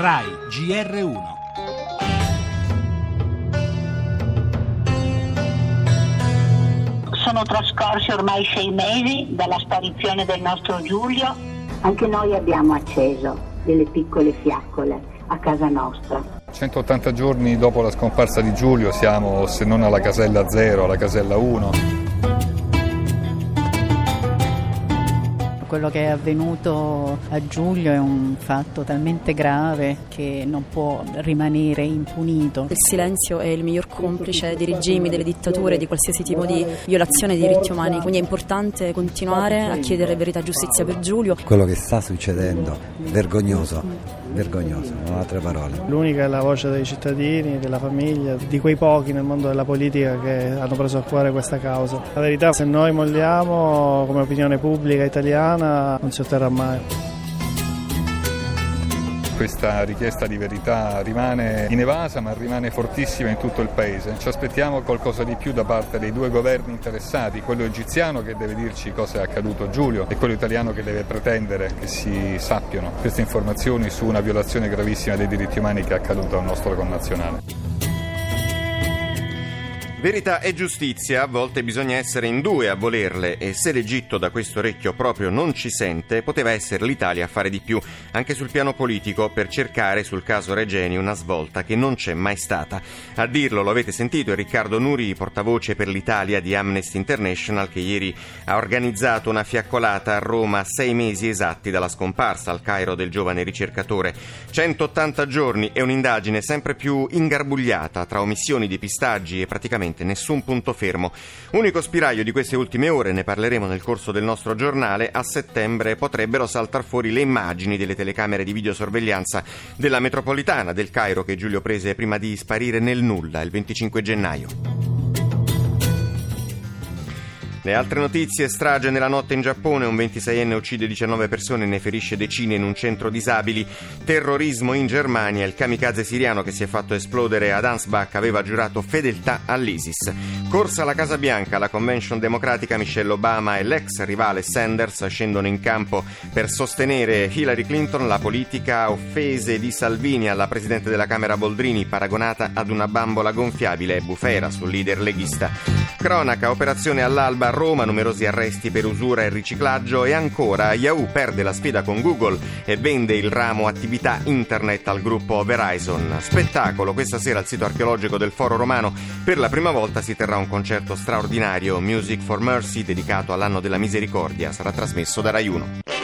RAI GR1 Sono trascorsi ormai sei mesi dalla sparizione del nostro Giulio. Anche noi abbiamo acceso delle piccole fiaccole a casa nostra. 180 giorni dopo la scomparsa di Giulio siamo, se non alla casella 0, alla casella 1. Quello che è avvenuto a Giulio è un fatto talmente grave che non può rimanere impunito. Il silenzio è il miglior complice dei regimi, delle dittature, di qualsiasi tipo di violazione dei diritti umani, quindi è importante continuare a chiedere verità e giustizia per Giulio. Quello che sta succedendo, vergognoso, vergognoso, non ho altre parole. L'unica è la voce dei cittadini, della famiglia, di quei pochi nel mondo della politica che hanno preso a cuore questa causa. La verità, se noi molliamo come opinione pubblica italiana, non si otterrà mai. Questa richiesta di verità rimane inevasa ma rimane fortissima in tutto il paese. Ci aspettiamo qualcosa di più da parte dei due governi interessati, quello egiziano che deve dirci cosa è accaduto a Giulio e quello italiano che deve pretendere che si sappiano queste informazioni su una violazione gravissima dei diritti umani che è accaduta a un nostro connazionale. Verità e giustizia, a volte bisogna essere in due a volerle e se l'Egitto da questo orecchio proprio non ci sente, poteva essere l'Italia a fare di più, anche sul piano politico, per cercare sul caso Regeni una svolta che non c'è mai stata. A dirlo, lo avete sentito, è Riccardo Nuri, portavoce per l'Italia di Amnesty International, che ieri ha organizzato una fiaccolata a Roma sei mesi esatti dalla scomparsa al Cairo del giovane ricercatore. 180 giorni e un'indagine sempre più ingarbugliata tra omissioni, depistaggi e praticamente nessun punto fermo. Unico spiraglio di queste ultime ore, ne parleremo nel corso del nostro giornale, a settembre potrebbero saltar fuori le immagini delle telecamere di videosorveglianza della metropolitana del Cairo che Giulio prese prima di sparire nel nulla il 25 gennaio. Le altre notizie, strage nella notte in Giappone, un 26enne uccide 19 persone e ne ferisce decine in un centro disabili, terrorismo in Germania, il kamikaze siriano che si è fatto esplodere ad Ansbach aveva giurato fedeltà all'ISIS. Corsa alla Casa Bianca, la convention democratica Michelle Obama e l'ex rivale Sanders scendono in campo per sostenere Hillary Clinton, la politica offese di Salvini alla Presidente della Camera Boldrini paragonata ad una bambola gonfiabile, bufera sul leader leghista. Cronaca, operazione all'alba Roma, numerosi arresti per usura e riciclaggio e ancora Yahoo perde la sfida con Google e vende il ramo attività internet al gruppo Verizon. Spettacolo, questa sera al sito archeologico del Foro Romano per la prima volta si terrà un concerto straordinario Music for Mercy dedicato all'anno della misericordia, sarà trasmesso da Rai 1.